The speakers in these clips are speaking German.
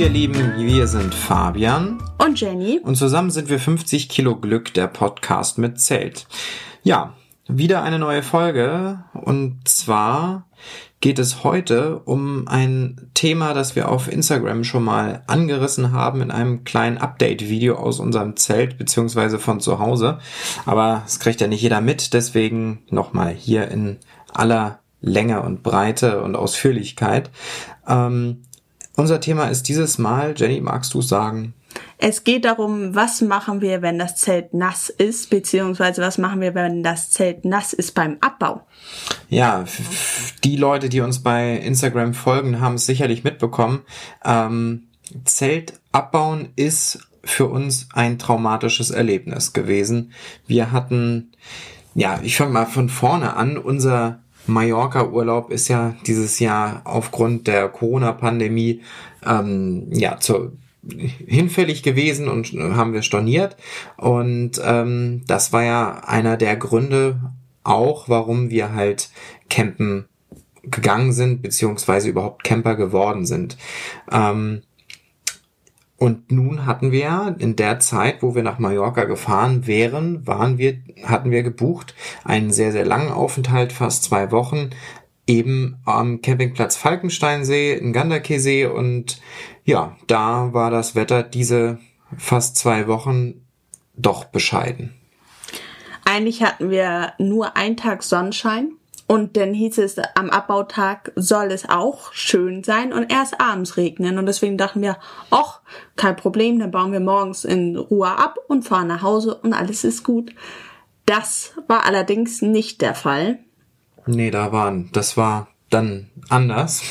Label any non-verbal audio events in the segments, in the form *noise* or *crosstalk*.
ihr Lieben, wir sind Fabian und Jenny und zusammen sind wir 50 Kilo Glück, der Podcast mit Zelt. Ja, wieder eine neue Folge und zwar geht es heute um ein Thema, das wir auf Instagram schon mal angerissen haben in einem kleinen Update-Video aus unserem Zelt beziehungsweise von zu Hause. Aber es kriegt ja nicht jeder mit, deswegen nochmal hier in aller Länge und Breite und Ausführlichkeit. Ähm, unser Thema ist dieses Mal, Jenny, magst du sagen? Es geht darum, was machen wir, wenn das Zelt nass ist, beziehungsweise was machen wir, wenn das Zelt nass ist beim Abbau. Ja, die Leute, die uns bei Instagram folgen, haben es sicherlich mitbekommen. Ähm, Zelt abbauen ist für uns ein traumatisches Erlebnis gewesen. Wir hatten, ja, ich fange mal von vorne an, unser Mallorca-Urlaub ist ja dieses Jahr aufgrund der Corona-Pandemie ähm, ja zu, hinfällig gewesen und haben wir storniert. Und ähm, das war ja einer der Gründe auch, warum wir halt campen gegangen sind, beziehungsweise überhaupt Camper geworden sind. Ähm, und nun hatten wir in der Zeit, wo wir nach Mallorca gefahren wären, waren wir, hatten wir gebucht einen sehr, sehr langen Aufenthalt, fast zwei Wochen, eben am Campingplatz Falkensteinsee, in Ganderkeesee und ja, da war das Wetter diese fast zwei Wochen doch bescheiden. Eigentlich hatten wir nur einen Tag Sonnenschein und dann hieß es, am Abbautag soll es auch schön sein und erst abends regnen. Und deswegen dachten wir, ach, kein Problem, dann bauen wir morgens in Ruhe ab und fahren nach Hause und alles ist gut. Das war allerdings nicht der Fall. Nee, da waren, das war dann anders.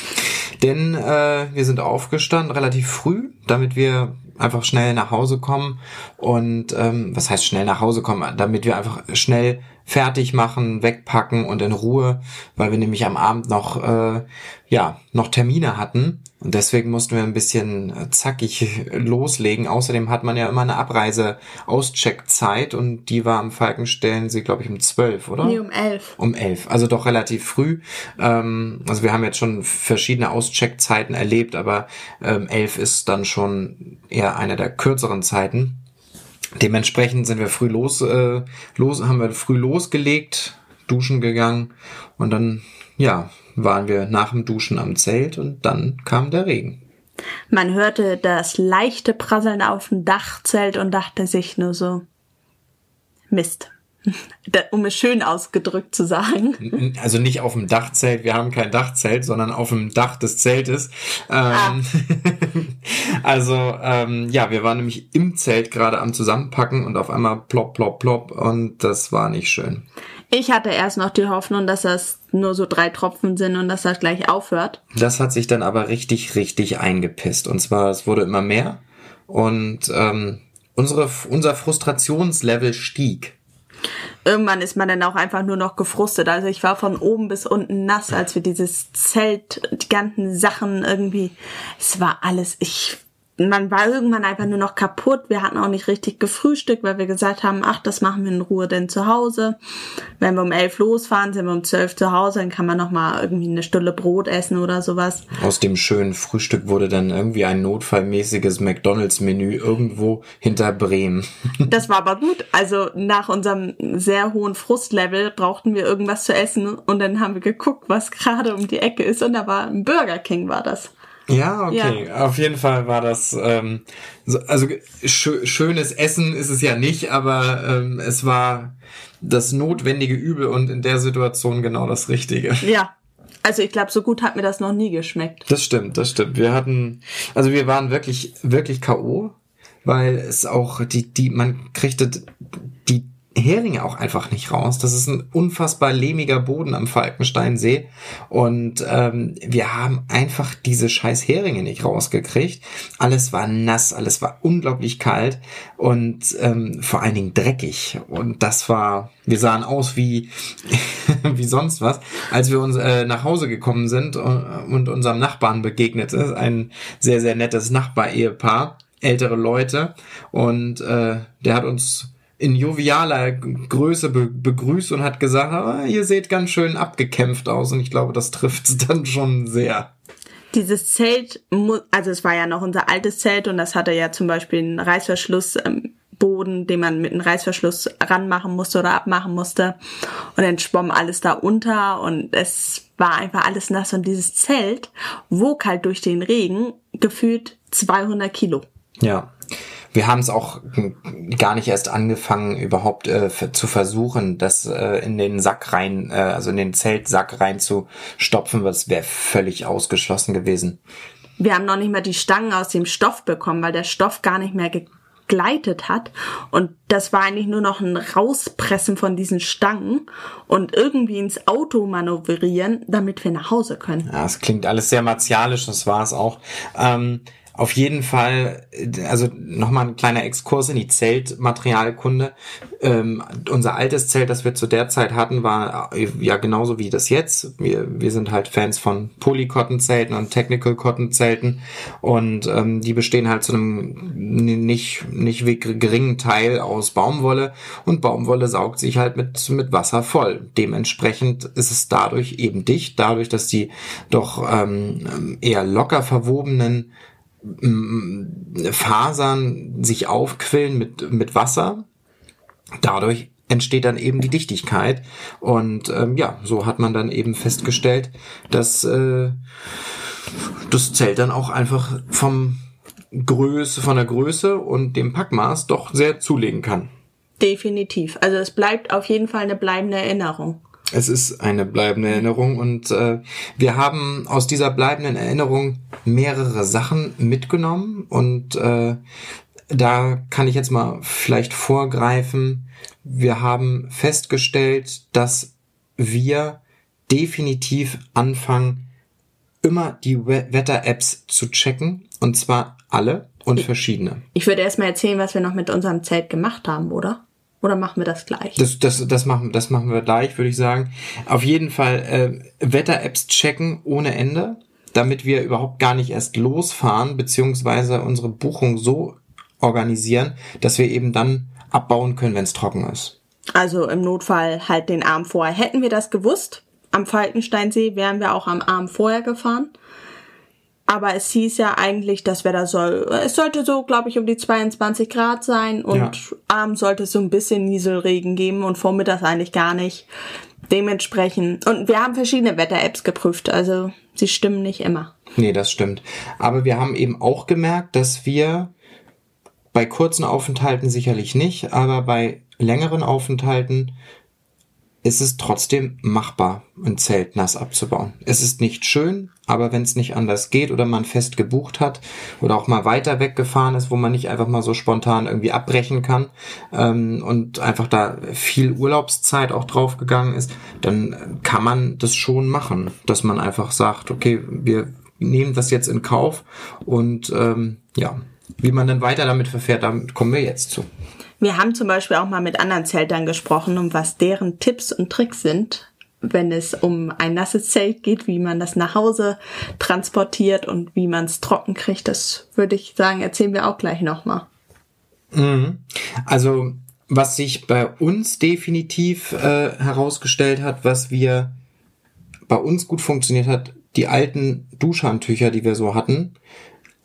Denn äh, wir sind aufgestanden relativ früh, damit wir einfach schnell nach Hause kommen. Und ähm, was heißt schnell nach Hause kommen? Damit wir einfach schnell fertig machen, wegpacken und in Ruhe, weil wir nämlich am Abend noch äh, ja noch Termine hatten und deswegen mussten wir ein bisschen äh, zackig *laughs* loslegen. Außerdem hat man ja immer eine Abreise-Auscheckzeit und die war am Falkenstellen, glaube ich, um zwölf, oder? Nee, um elf. Um elf, also doch relativ früh. Ähm, also wir haben jetzt schon verschiedene Auscheckzeiten erlebt, aber ähm, elf ist dann schon eher eine der kürzeren Zeiten. Dementsprechend sind wir früh los, äh, los, haben wir früh losgelegt, duschen gegangen und dann, ja, waren wir nach dem Duschen am Zelt und dann kam der Regen. Man hörte das leichte Prasseln auf dem Dachzelt und dachte sich nur so, Mist. Um es schön ausgedrückt zu sagen. Also nicht auf dem Dachzelt, wir haben kein Dachzelt, sondern auf dem Dach des Zeltes. Ah. *laughs* also ähm, ja, wir waren nämlich im Zelt gerade am Zusammenpacken und auf einmal plopp, plopp, plopp und das war nicht schön. Ich hatte erst noch die Hoffnung, dass das nur so drei Tropfen sind und dass das gleich aufhört. Das hat sich dann aber richtig, richtig eingepisst. Und zwar, es wurde immer mehr und ähm, unsere, unser Frustrationslevel stieg irgendwann ist man dann auch einfach nur noch gefrustet. Also ich war von oben bis unten nass, als wir dieses Zelt, die ganzen Sachen irgendwie, es war alles, ich man war irgendwann einfach nur noch kaputt. Wir hatten auch nicht richtig gefrühstückt, weil wir gesagt haben, ach, das machen wir in Ruhe denn zu Hause. Wenn wir um elf losfahren, sind wir um zwölf zu Hause, dann kann man noch mal irgendwie eine Stulle Brot essen oder sowas. Aus dem schönen Frühstück wurde dann irgendwie ein notfallmäßiges McDonalds-Menü irgendwo hinter Bremen. *laughs* Das war aber gut. Also nach unserem sehr hohen Frustlevel brauchten wir irgendwas zu essen und dann haben wir geguckt, was gerade um die Ecke ist und da war ein Burger King war das. Ja, okay. Ja. Auf jeden Fall war das, ähm, so, also schö schönes Essen ist es ja nicht, aber ähm, es war das notwendige Übel und in der Situation genau das Richtige. Ja. Also ich glaube, so gut hat mir das noch nie geschmeckt. Das stimmt, das stimmt. Wir hatten, also wir waren wirklich, wirklich K.O., weil es auch die, die, man kriegte die Heringe auch einfach nicht raus. Das ist ein unfassbar lehmiger Boden am Falkensteinsee und ähm, wir haben einfach diese scheiß Heringe nicht rausgekriegt. Alles war nass, alles war unglaublich kalt und ähm, vor allen Dingen dreckig und das war, wir sahen aus wie *laughs* wie sonst was, als wir uns äh, nach Hause gekommen sind und, äh, und unserem Nachbarn begegnet ist, ein sehr sehr nettes Nachbar-Ehepaar, ältere Leute und äh, der hat uns in jovialer Größe be begrüßt und hat gesagt, ah, ihr seht ganz schön abgekämpft aus und ich glaube, das trifft es *laughs* dann schon sehr. Dieses Zelt, also es war ja noch unser altes Zelt und das hatte ja zum Beispiel einen Reißverschlussboden, den man mit einem Reißverschluss ranmachen musste oder abmachen musste. Und dann schwamm alles da unter und es war einfach alles nass und dieses Zelt wog halt durch den Regen gefühlt 200 Kilo. Ja. Wir haben es auch gar nicht erst angefangen, überhaupt äh, zu versuchen, das äh, in den Sack rein, äh, also in den Zeltsack rein zu stopfen, was wäre völlig ausgeschlossen gewesen. Wir haben noch nicht mal die Stangen aus dem Stoff bekommen, weil der Stoff gar nicht mehr gegleitet hat. Und das war eigentlich nur noch ein Rauspressen von diesen Stangen und irgendwie ins Auto manövrieren, damit wir nach Hause können. Ja, es klingt alles sehr martialisch, das war es auch. Ähm, auf jeden Fall, also nochmal ein kleiner Exkurs in die Zeltmaterialkunde. Ähm, unser altes Zelt, das wir zu der Zeit hatten, war äh, ja genauso wie das jetzt. Wir, wir sind halt Fans von Polycotton-Zelten und Technical Cotton-Zelten und ähm, die bestehen halt zu einem nicht, nicht geringen Teil aus Baumwolle und Baumwolle saugt sich halt mit, mit Wasser voll. Dementsprechend ist es dadurch eben dicht, dadurch, dass die doch ähm, eher locker verwobenen Fasern sich aufquillen mit, mit Wasser. Dadurch entsteht dann eben die Dichtigkeit. Und ähm, ja, so hat man dann eben festgestellt, dass äh, das Zelt dann auch einfach vom Größe, von der Größe und dem Packmaß doch sehr zulegen kann. Definitiv. Also es bleibt auf jeden Fall eine bleibende Erinnerung. Es ist eine bleibende Erinnerung und äh, wir haben aus dieser bleibenden Erinnerung mehrere Sachen mitgenommen und äh, da kann ich jetzt mal vielleicht vorgreifen. Wir haben festgestellt, dass wir definitiv anfangen, immer die Wetter-Apps zu checken und zwar alle und verschiedene. Ich würde erstmal erzählen, was wir noch mit unserem Zelt gemacht haben, oder? Oder machen wir das gleich? Das, das, das, machen, das machen wir gleich, würde ich sagen. Auf jeden Fall äh, Wetter-Apps checken ohne Ende, damit wir überhaupt gar nicht erst losfahren, beziehungsweise unsere Buchung so organisieren, dass wir eben dann abbauen können, wenn es trocken ist. Also im Notfall halt den Arm vorher. Hätten wir das gewusst, am Falkensteinsee wären wir auch am Arm vorher gefahren. Aber es hieß ja eigentlich, das Wetter soll, es sollte so, glaube ich, um die 22 Grad sein und ja. abends sollte es so ein bisschen Nieselregen geben und vormittags eigentlich gar nicht. Dementsprechend, und wir haben verschiedene Wetter-Apps geprüft, also sie stimmen nicht immer. Nee, das stimmt. Aber wir haben eben auch gemerkt, dass wir bei kurzen Aufenthalten sicherlich nicht, aber bei längeren Aufenthalten ist es trotzdem machbar, ein Zelt nass abzubauen. Es ist nicht schön, aber wenn es nicht anders geht oder man fest gebucht hat oder auch mal weiter weggefahren ist, wo man nicht einfach mal so spontan irgendwie abbrechen kann ähm, und einfach da viel Urlaubszeit auch draufgegangen ist, dann kann man das schon machen, dass man einfach sagt, okay, wir nehmen das jetzt in Kauf und ähm, ja, wie man dann weiter damit verfährt, damit kommen wir jetzt zu. Wir haben zum Beispiel auch mal mit anderen Zeltern gesprochen, um was deren Tipps und Tricks sind, wenn es um ein nasses Zelt geht, wie man das nach Hause transportiert und wie man es trocken kriegt. Das würde ich sagen, erzählen wir auch gleich nochmal. Mhm. Also, was sich bei uns definitiv äh, herausgestellt hat, was wir bei uns gut funktioniert hat, die alten Duschhandtücher, die wir so hatten,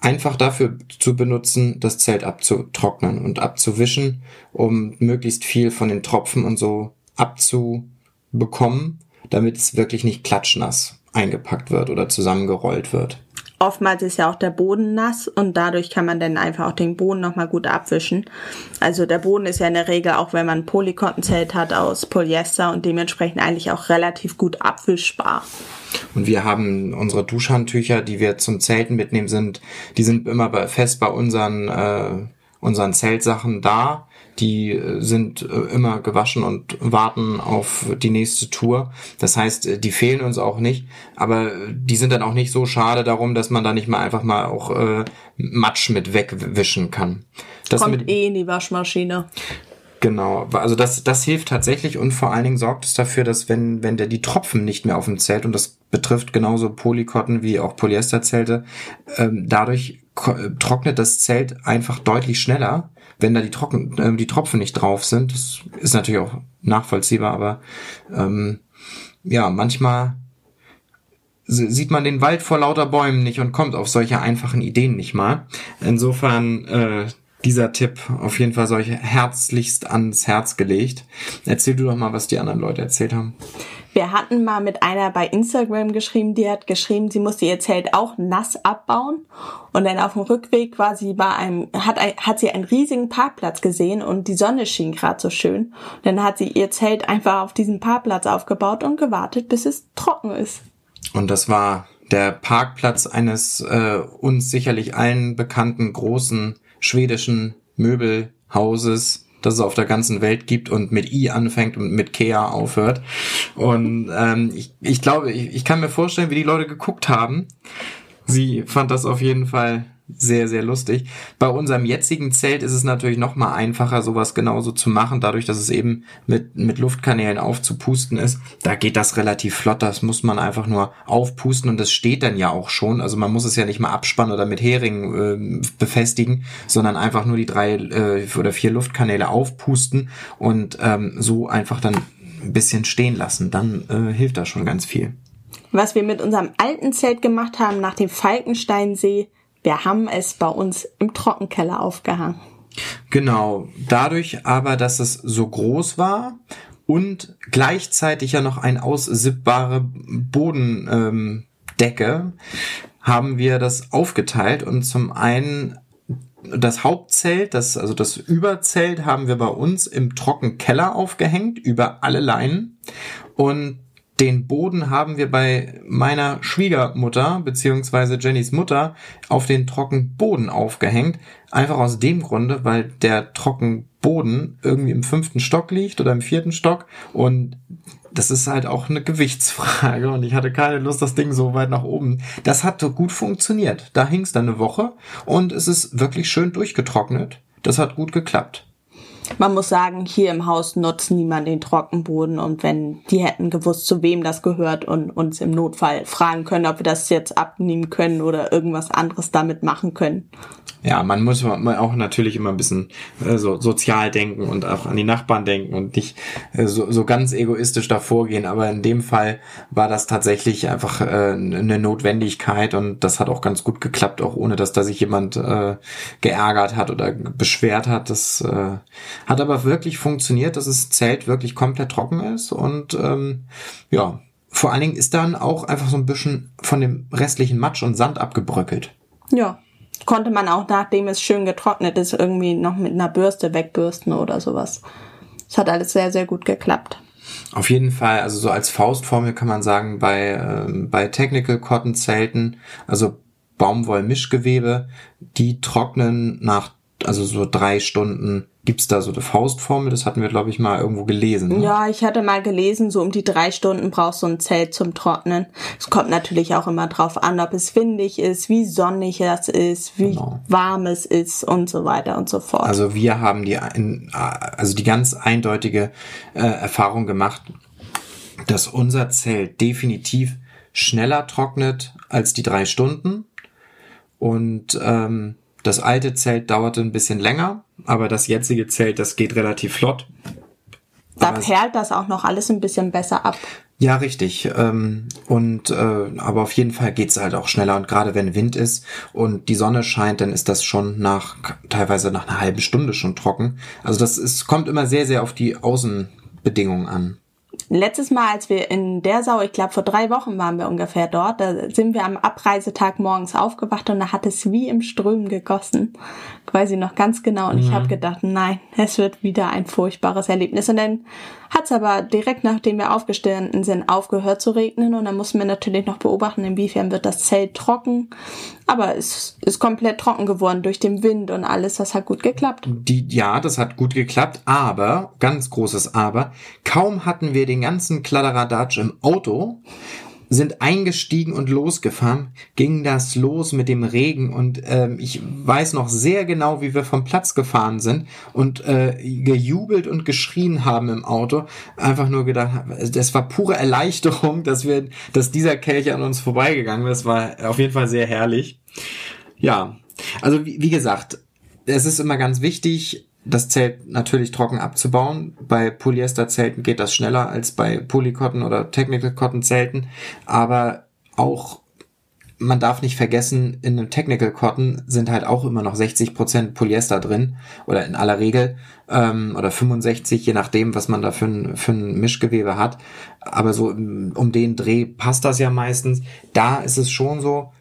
einfach dafür zu benutzen, das Zelt abzutrocknen und abzuwischen, um möglichst viel von den Tropfen und so abzubekommen, damit es wirklich nicht klatschnass eingepackt wird oder zusammengerollt wird. Oftmals ist ja auch der Boden nass und dadurch kann man dann einfach auch den Boden nochmal gut abwischen. Also der Boden ist ja in der Regel, auch wenn man ein Polykottenzelt hat, aus Polyester und dementsprechend eigentlich auch relativ gut abwischbar. Und wir haben unsere Duschhandtücher, die wir zum Zelten mitnehmen sind, die sind immer fest bei unseren, äh, unseren Zeltsachen da. Die äh, sind äh, immer gewaschen und warten auf die nächste Tour. Das heißt, äh, die fehlen uns auch nicht, aber die sind dann auch nicht so schade darum, dass man da nicht mal einfach mal auch äh, Matsch mit wegwischen kann. Das Kommt mit, eh in die Waschmaschine. Genau, also das, das hilft tatsächlich und vor allen Dingen sorgt es dafür, dass wenn, wenn der die Tropfen nicht mehr auf dem Zelt, und das betrifft genauso Polykotten wie auch Polyesterzelte, ähm, dadurch trocknet das Zelt einfach deutlich schneller, wenn da die, Trocken, äh, die Tropfen nicht drauf sind. Das ist natürlich auch nachvollziehbar, aber ähm, ja, manchmal sieht man den Wald vor lauter Bäumen nicht und kommt auf solche einfachen Ideen nicht mal. Insofern äh, dieser Tipp auf jeden Fall solche herzlichst ans Herz gelegt. Erzähl du doch mal, was die anderen Leute erzählt haben. Wir hatten mal mit einer bei Instagram geschrieben, die hat geschrieben, sie musste ihr Zelt auch nass abbauen. Und dann auf dem Rückweg war sie bei einem, hat, hat sie einen riesigen Parkplatz gesehen und die Sonne schien gerade so schön. Und dann hat sie ihr Zelt einfach auf diesem Parkplatz aufgebaut und gewartet, bis es trocken ist. Und das war der Parkplatz eines äh, uns sicherlich allen bekannten großen schwedischen Möbelhauses das es auf der ganzen Welt gibt und mit I anfängt und mit Kea aufhört. Und ähm, ich, ich glaube, ich, ich kann mir vorstellen, wie die Leute geguckt haben. Sie fand das auf jeden Fall sehr, sehr lustig. Bei unserem jetzigen Zelt ist es natürlich noch mal einfacher, sowas genauso zu machen, dadurch, dass es eben mit, mit Luftkanälen aufzupusten ist. Da geht das relativ flott, das muss man einfach nur aufpusten und das steht dann ja auch schon. Also man muss es ja nicht mal abspannen oder mit Heringen äh, befestigen, sondern einfach nur die drei äh, oder vier Luftkanäle aufpusten und ähm, so einfach dann ein bisschen stehen lassen. Dann äh, hilft das schon ganz viel. Was wir mit unserem alten Zelt gemacht haben nach dem Falkensteinsee, wir haben es bei uns im Trockenkeller aufgehangen. Genau. Dadurch aber, dass es so groß war und gleichzeitig ja noch ein aussippbare Bodendecke, haben wir das aufgeteilt und zum einen das Hauptzelt, das, also das Überzelt haben wir bei uns im Trockenkeller aufgehängt, über alle Leinen. Und den Boden haben wir bei meiner Schwiegermutter beziehungsweise Jennys Mutter auf den Trockenboden aufgehängt. Einfach aus dem Grunde, weil der Trockenboden irgendwie im fünften Stock liegt oder im vierten Stock und das ist halt auch eine Gewichtsfrage und ich hatte keine Lust, das Ding so weit nach oben. Das hat so gut funktioniert. Da hing es dann eine Woche und es ist wirklich schön durchgetrocknet. Das hat gut geklappt. Man muss sagen, hier im Haus nutzt niemand den Trockenboden und wenn die hätten gewusst, zu wem das gehört und uns im Notfall fragen können, ob wir das jetzt abnehmen können oder irgendwas anderes damit machen können. Ja, man muss auch natürlich immer ein bisschen äh, so sozial denken und auch an die Nachbarn denken und nicht äh, so, so ganz egoistisch davor gehen. Aber in dem Fall war das tatsächlich einfach äh, eine Notwendigkeit und das hat auch ganz gut geklappt, auch ohne dass da sich jemand äh, geärgert hat oder beschwert hat. Das äh, hat aber wirklich funktioniert, dass das Zelt wirklich komplett trocken ist und ähm, ja, vor allen Dingen ist dann auch einfach so ein bisschen von dem restlichen Matsch und Sand abgebröckelt. Ja, konnte man auch, nachdem es schön getrocknet ist, irgendwie noch mit einer Bürste wegbürsten oder sowas. Es hat alles sehr, sehr gut geklappt. Auf jeden Fall, also so als Faustformel kann man sagen, bei, äh, bei Technical Cotton Zelten, also Baumwollmischgewebe, die trocknen nach, also so drei Stunden Gibt's da so eine Faustformel? Das hatten wir, glaube ich, mal irgendwo gelesen. Ne? Ja, ich hatte mal gelesen, so um die drei Stunden brauchst du ein Zelt zum Trocknen. Es kommt natürlich auch immer drauf an, ob es windig ist, wie sonnig es ist, wie genau. warm es ist und so weiter und so fort. Also wir haben die, also die ganz eindeutige äh, Erfahrung gemacht, dass unser Zelt definitiv schneller trocknet als die drei Stunden und ähm, das alte Zelt dauerte ein bisschen länger, aber das jetzige Zelt, das geht relativ flott. Da aber perlt das auch noch alles ein bisschen besser ab. Ja, richtig. Ähm, und äh, aber auf jeden Fall geht's halt auch schneller. Und gerade wenn Wind ist und die Sonne scheint, dann ist das schon nach teilweise nach einer halben Stunde schon trocken. Also das ist, kommt immer sehr, sehr auf die Außenbedingungen an letztes Mal, als wir in der Sau, ich glaube vor drei Wochen waren wir ungefähr dort, da sind wir am Abreisetag morgens aufgewacht und da hat es wie im Strömen gegossen. Quasi noch ganz genau. Und mhm. ich habe gedacht, nein, es wird wieder ein furchtbares Erlebnis. Und dann hat es aber direkt nachdem wir aufgestanden sind, aufgehört zu regnen. Und dann mussten wir natürlich noch beobachten, inwiefern wird das Zelt trocken. Aber es ist komplett trocken geworden durch den Wind und alles. Das hat gut geklappt. Die, ja, das hat gut geklappt. Aber, ganz großes Aber, kaum hatten wir den ganzen Kladderadatsch im Auto, sind eingestiegen und losgefahren, ging das los mit dem Regen und ähm, ich weiß noch sehr genau, wie wir vom Platz gefahren sind und äh, gejubelt und geschrien haben im Auto. Einfach nur gedacht, das war pure Erleichterung, dass wir, dass dieser Kelch an uns vorbeigegangen ist. War auf jeden Fall sehr herrlich. Ja, also wie, wie gesagt, es ist immer ganz wichtig, das Zelt natürlich trocken abzubauen. Bei Polyesterzelten geht das schneller als bei Polycotton oder Technical Cotton Zelten. Aber auch man darf nicht vergessen, in einem Technical Cotton sind halt auch immer noch 60% Polyester drin oder in aller Regel ähm, oder 65, je nachdem, was man da für ein, für ein Mischgewebe hat. Aber so um den Dreh passt das ja meistens. Da ist es schon so,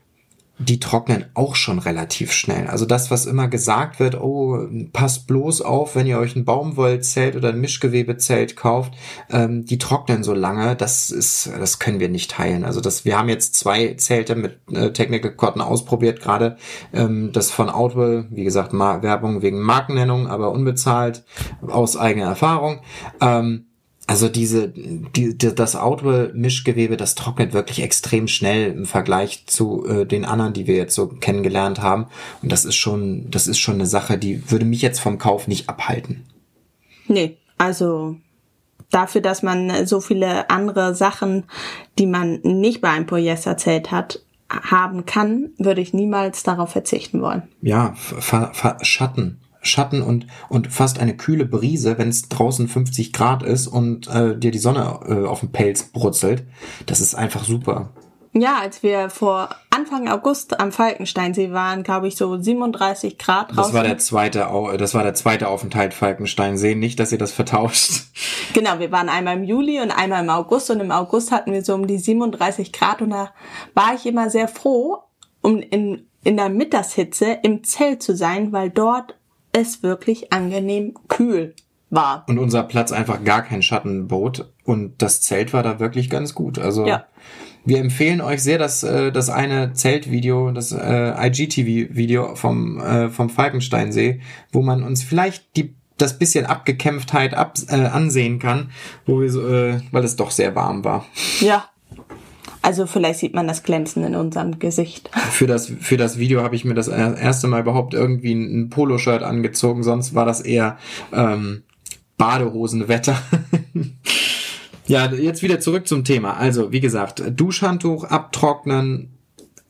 die trocknen auch schon relativ schnell. Also das, was immer gesagt wird, oh, passt bloß auf, wenn ihr euch ein Baumwollzelt oder ein Mischgewebezelt kauft, ähm, die trocknen so lange, das ist, das können wir nicht teilen. Also das, wir haben jetzt zwei Zelte mit äh, Technical Cotton ausprobiert, gerade ähm, das von Outwell, wie gesagt, Werbung wegen Markennennung, aber unbezahlt aus eigener Erfahrung. Ähm, also diese, die, das Outwell-Mischgewebe, das trocknet wirklich extrem schnell im Vergleich zu äh, den anderen, die wir jetzt so kennengelernt haben. Und das ist schon, das ist schon eine Sache, die würde mich jetzt vom Kauf nicht abhalten. Nee, also dafür, dass man so viele andere Sachen, die man nicht bei einem Polyesterzelt hat, haben kann, würde ich niemals darauf verzichten wollen. Ja, Schatten. Schatten und, und fast eine kühle Brise, wenn es draußen 50 Grad ist und äh, dir die Sonne äh, auf den Pelz brutzelt. Das ist einfach super. Ja, als wir vor Anfang August am Falkensteinsee waren, glaube ich, so 37 Grad draußen. Das war der zweite, das war der zweite Aufenthalt Falkensteinsee. Nicht, dass ihr das vertauscht. Genau, wir waren einmal im Juli und einmal im August und im August hatten wir so um die 37 Grad und da war ich immer sehr froh, um in, in der Mittagshitze im Zelt zu sein, weil dort es wirklich angenehm kühl war. Und unser Platz einfach gar kein Schatten bot und das Zelt war da wirklich ganz gut. Also ja. wir empfehlen euch sehr, dass äh, das eine Zeltvideo, das äh, IGTV-Video vom äh, vom Falkensteinsee, wo man uns vielleicht die das bisschen Abgekämpftheit ab, äh, ansehen kann, wo wir so, äh, weil es doch sehr warm war. Ja, also vielleicht sieht man das Glänzen in unserem Gesicht. Für das, für das Video habe ich mir das erste Mal überhaupt irgendwie ein Poloshirt angezogen, sonst war das eher ähm, Badehosenwetter. *laughs* ja, jetzt wieder zurück zum Thema. Also, wie gesagt, Duschhandtuch abtrocknen,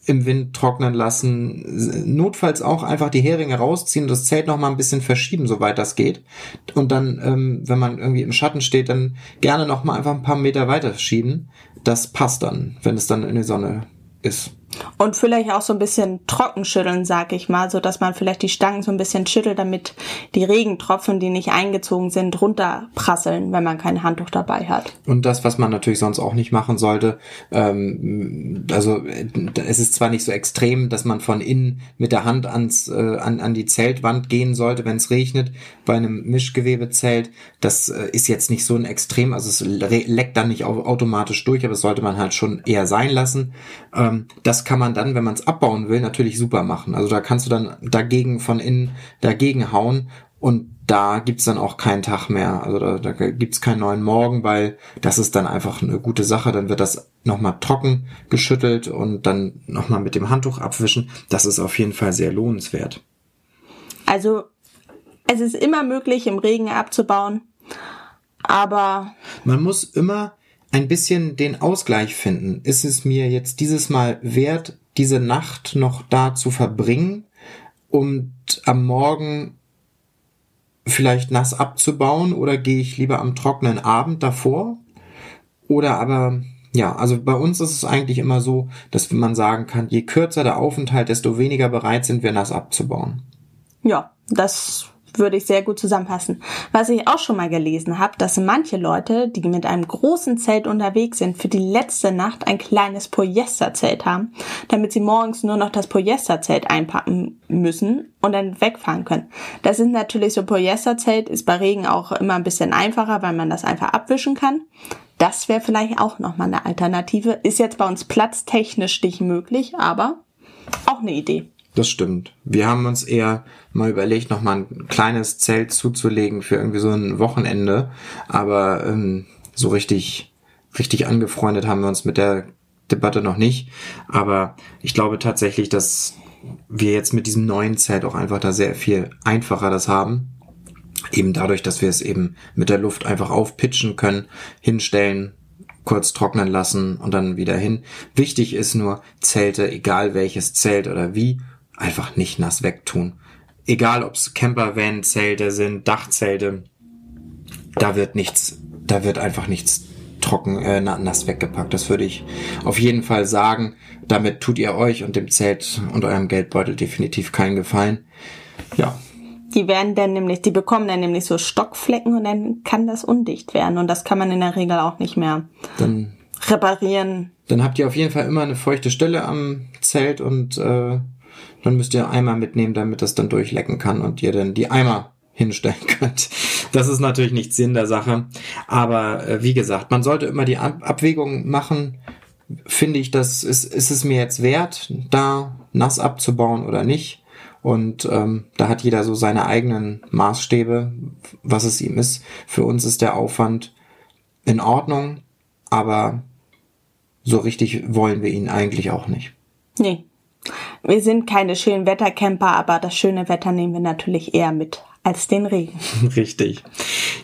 im Wind trocknen lassen, notfalls auch einfach die Heringe rausziehen, das Zelt noch mal ein bisschen verschieben, soweit das geht. Und dann, ähm, wenn man irgendwie im Schatten steht, dann gerne noch mal einfach ein paar Meter weiter schieben. Das passt dann, wenn es dann in die Sonne ist. Und vielleicht auch so ein bisschen trocken schütteln, sag ich mal, so dass man vielleicht die Stangen so ein bisschen schüttelt, damit die Regentropfen, die nicht eingezogen sind, runterprasseln, wenn man kein Handtuch dabei hat. Und das, was man natürlich sonst auch nicht machen sollte, ähm, also es ist zwar nicht so extrem, dass man von innen mit der Hand ans äh, an, an die Zeltwand gehen sollte, wenn es regnet, bei einem Mischgewebezelt. Das äh, ist jetzt nicht so ein Extrem, also es leckt dann nicht automatisch durch, aber das sollte man halt schon eher sein lassen. Ähm, das kann man dann, wenn man es abbauen will, natürlich super machen. Also da kannst du dann dagegen von innen dagegen hauen und da gibt's dann auch keinen Tag mehr. Also da, da gibt's keinen neuen Morgen, weil das ist dann einfach eine gute Sache. Dann wird das nochmal trocken geschüttelt und dann nochmal mit dem Handtuch abwischen. Das ist auf jeden Fall sehr lohnenswert. Also es ist immer möglich, im Regen abzubauen, aber man muss immer ein bisschen den Ausgleich finden. Ist es mir jetzt dieses Mal wert, diese Nacht noch da zu verbringen und am Morgen vielleicht nass abzubauen oder gehe ich lieber am trockenen Abend davor? Oder aber, ja, also bei uns ist es eigentlich immer so, dass man sagen kann, je kürzer der Aufenthalt, desto weniger bereit sind wir nass abzubauen. Ja, das würde ich sehr gut zusammenfassen. Was ich auch schon mal gelesen habe, dass manche Leute, die mit einem großen Zelt unterwegs sind, für die letzte Nacht ein kleines Polyesterzelt haben, damit sie morgens nur noch das Polyesterzelt einpacken müssen und dann wegfahren können. Das ist natürlich so Polyesterzelt, ist bei Regen auch immer ein bisschen einfacher, weil man das einfach abwischen kann. Das wäre vielleicht auch nochmal eine Alternative. Ist jetzt bei uns platztechnisch nicht möglich, aber auch eine Idee. Das stimmt. Wir haben uns eher mal überlegt, noch mal ein kleines Zelt zuzulegen für irgendwie so ein Wochenende. Aber ähm, so richtig, richtig angefreundet haben wir uns mit der Debatte noch nicht. Aber ich glaube tatsächlich, dass wir jetzt mit diesem neuen Zelt auch einfach da sehr viel einfacher das haben. Eben dadurch, dass wir es eben mit der Luft einfach aufpitchen können, hinstellen, kurz trocknen lassen und dann wieder hin. Wichtig ist nur Zelte, egal welches Zelt oder wie, einfach nicht nass wegtun. Egal ob's Campervan-Zelte sind, Dachzelte, da wird nichts, da wird einfach nichts trocken, äh, nass weggepackt. Das würde ich auf jeden Fall sagen. Damit tut ihr euch und dem Zelt und eurem Geldbeutel definitiv keinen Gefallen. Ja. Die werden dann nämlich, die bekommen dann nämlich so Stockflecken und dann kann das undicht werden und das kann man in der Regel auch nicht mehr dann, reparieren. Dann habt ihr auf jeden Fall immer eine feuchte Stelle am Zelt und äh, dann müsst ihr Eimer mitnehmen, damit das dann durchlecken kann und ihr dann die Eimer hinstellen könnt. Das ist natürlich nicht Sinn der Sache. Aber äh, wie gesagt, man sollte immer die Ab Abwägung machen. Finde ich, das ist, ist es mir jetzt wert, da nass abzubauen oder nicht? Und ähm, da hat jeder so seine eigenen Maßstäbe, was es ihm ist. Für uns ist der Aufwand in Ordnung, aber so richtig wollen wir ihn eigentlich auch nicht. Nee. Wir sind keine schönen Wettercamper, aber das schöne Wetter nehmen wir natürlich eher mit als den Regen. *laughs* Richtig.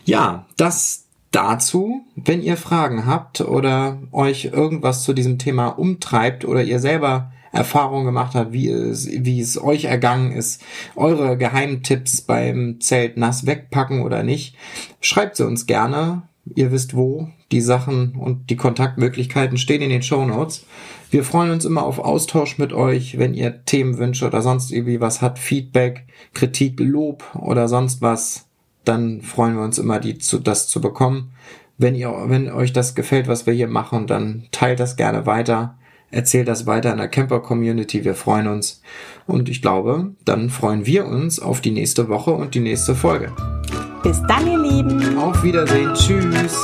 Ja, das dazu, wenn ihr Fragen habt oder euch irgendwas zu diesem Thema umtreibt oder ihr selber Erfahrungen gemacht habt, wie es, wie es euch ergangen ist, eure Geheimtipps beim Zelt nass wegpacken oder nicht, schreibt sie uns gerne. Ihr wisst wo. Die Sachen und die Kontaktmöglichkeiten stehen in den Show Notes. Wir freuen uns immer auf Austausch mit euch, wenn ihr Themenwünsche oder sonst irgendwie was habt, Feedback, Kritik, Lob oder sonst was, dann freuen wir uns immer, die zu, das zu bekommen. Wenn ihr, wenn euch das gefällt, was wir hier machen, dann teilt das gerne weiter. Erzählt das weiter in der Camper-Community. Wir freuen uns. Und ich glaube, dann freuen wir uns auf die nächste Woche und die nächste Folge. Bis dann, ihr Lieben. Auf Wiedersehen. Tschüss.